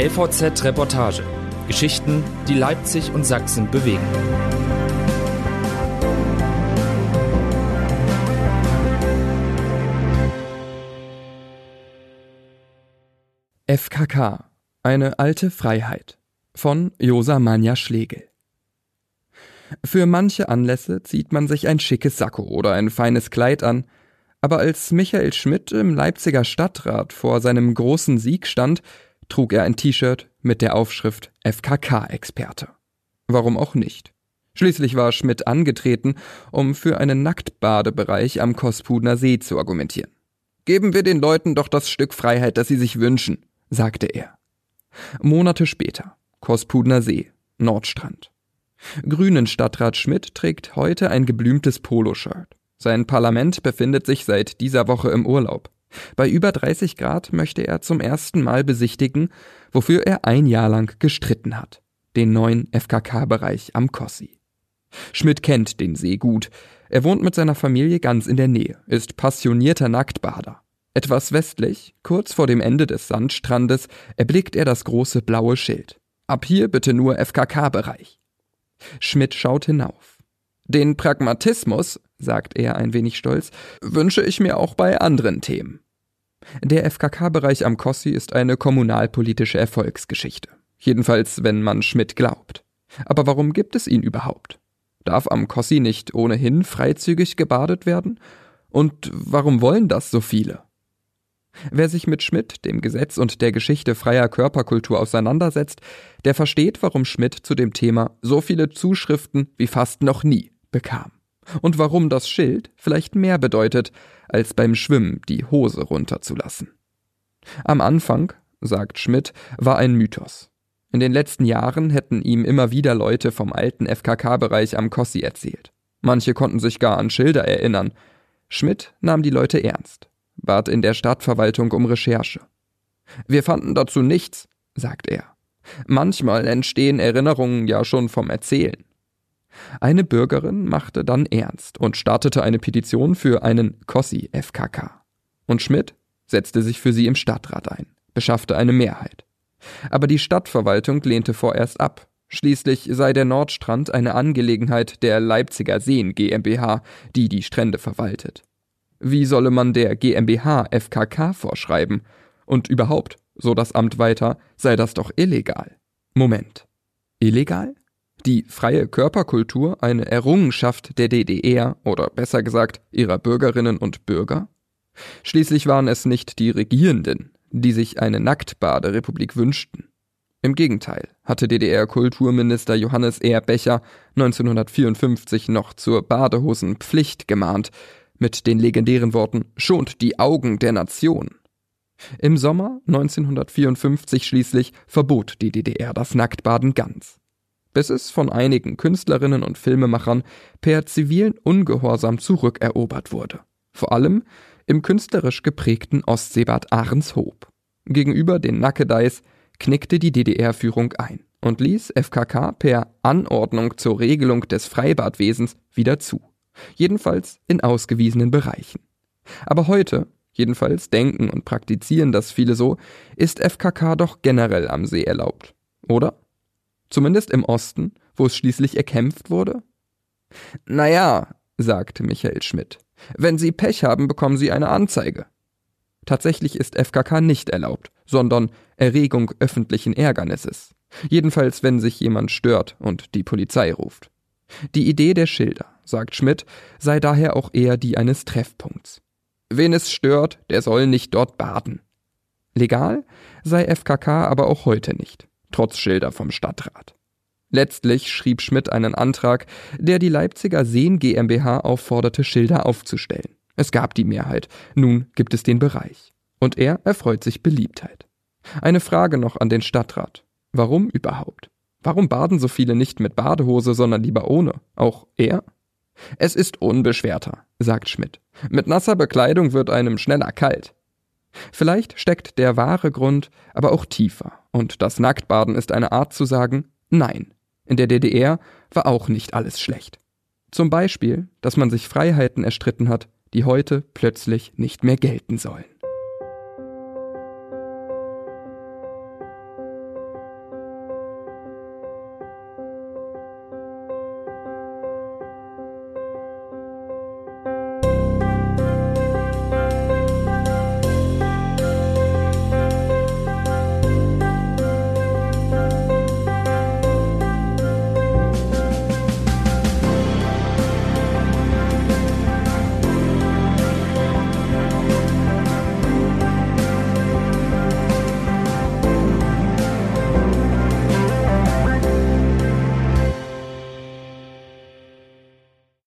LVZ Reportage. Geschichten, die Leipzig und Sachsen bewegen. FKK. Eine alte Freiheit. Von Josa Manja Schlegel. Für manche Anlässe zieht man sich ein schickes Sakko oder ein feines Kleid an, aber als Michael Schmidt im Leipziger Stadtrat vor seinem großen Sieg stand, trug er ein T-Shirt mit der Aufschrift FKK-Experte. Warum auch nicht? Schließlich war Schmidt angetreten, um für einen Nacktbadebereich am Kospudner See zu argumentieren. Geben wir den Leuten doch das Stück Freiheit, das sie sich wünschen, sagte er. Monate später, Kospudner See, Nordstrand. Grünen Stadtrat Schmidt trägt heute ein geblümtes Poloshirt. Sein Parlament befindet sich seit dieser Woche im Urlaub. Bei über 30 Grad möchte er zum ersten Mal besichtigen, wofür er ein Jahr lang gestritten hat. Den neuen FKK-Bereich am Kossi. Schmidt kennt den See gut. Er wohnt mit seiner Familie ganz in der Nähe, ist passionierter Nacktbader. Etwas westlich, kurz vor dem Ende des Sandstrandes, erblickt er das große blaue Schild. Ab hier bitte nur FKK-Bereich. Schmidt schaut hinauf. Den Pragmatismus, sagt er ein wenig stolz, wünsche ich mir auch bei anderen Themen. Der FKK-Bereich am Kossi ist eine kommunalpolitische Erfolgsgeschichte. Jedenfalls, wenn man Schmidt glaubt. Aber warum gibt es ihn überhaupt? Darf am Kossi nicht ohnehin freizügig gebadet werden? Und warum wollen das so viele? Wer sich mit Schmidt, dem Gesetz und der Geschichte freier Körperkultur auseinandersetzt, der versteht, warum Schmidt zu dem Thema so viele Zuschriften wie fast noch nie bekam. Und warum das Schild vielleicht mehr bedeutet, als beim Schwimmen die Hose runterzulassen. Am Anfang, sagt Schmidt, war ein Mythos. In den letzten Jahren hätten ihm immer wieder Leute vom alten FKK-Bereich am Kossi erzählt. Manche konnten sich gar an Schilder erinnern. Schmidt nahm die Leute ernst bat in der Stadtverwaltung um Recherche. Wir fanden dazu nichts, sagt er. Manchmal entstehen Erinnerungen ja schon vom Erzählen. Eine Bürgerin machte dann ernst und startete eine Petition für einen Kossi FKK. Und Schmidt setzte sich für sie im Stadtrat ein, beschaffte eine Mehrheit. Aber die Stadtverwaltung lehnte vorerst ab. Schließlich sei der Nordstrand eine Angelegenheit der Leipziger Seen GmbH, die die Strände verwaltet. Wie solle man der GmbH FKK vorschreiben? Und überhaupt, so das Amt weiter, sei das doch illegal. Moment. Illegal? Die freie Körperkultur eine Errungenschaft der DDR oder besser gesagt ihrer Bürgerinnen und Bürger? Schließlich waren es nicht die Regierenden, die sich eine Nacktbaderepublik wünschten. Im Gegenteil hatte DDR-Kulturminister Johannes R. Becher 1954 noch zur Badehosenpflicht gemahnt, mit den legendären Worten Schont die Augen der Nation. Im Sommer 1954 schließlich verbot die DDR das Nacktbaden ganz, bis es von einigen Künstlerinnen und Filmemachern per zivilen Ungehorsam zurückerobert wurde, vor allem im künstlerisch geprägten Ostseebad Ahrenshoop. Gegenüber den Nackedeis knickte die DDR-Führung ein und ließ FKK per Anordnung zur Regelung des Freibadwesens wieder zu jedenfalls in ausgewiesenen Bereichen. Aber heute, jedenfalls denken und praktizieren das viele so, ist FKK doch generell am See erlaubt, oder? Zumindest im Osten, wo es schließlich erkämpft wurde? Naja, sagte Michael Schmidt, wenn Sie Pech haben, bekommen Sie eine Anzeige. Tatsächlich ist FKK nicht erlaubt, sondern Erregung öffentlichen Ärgernisses. Jedenfalls, wenn sich jemand stört und die Polizei ruft. Die Idee der Schilder, sagt Schmidt, sei daher auch eher die eines Treffpunkts. Wen es stört, der soll nicht dort baden. Legal sei FKK aber auch heute nicht, trotz Schilder vom Stadtrat. Letztlich schrieb Schmidt einen Antrag, der die Leipziger Seen GmbH aufforderte, Schilder aufzustellen. Es gab die Mehrheit, nun gibt es den Bereich. Und er erfreut sich Beliebtheit. Eine Frage noch an den Stadtrat. Warum überhaupt? Warum baden so viele nicht mit Badehose, sondern lieber ohne? Auch er? Es ist unbeschwerter, sagt Schmidt. Mit nasser Bekleidung wird einem schneller kalt. Vielleicht steckt der wahre Grund aber auch tiefer, und das Nacktbaden ist eine Art zu sagen, nein, in der DDR war auch nicht alles schlecht. Zum Beispiel, dass man sich Freiheiten erstritten hat, die heute plötzlich nicht mehr gelten sollen.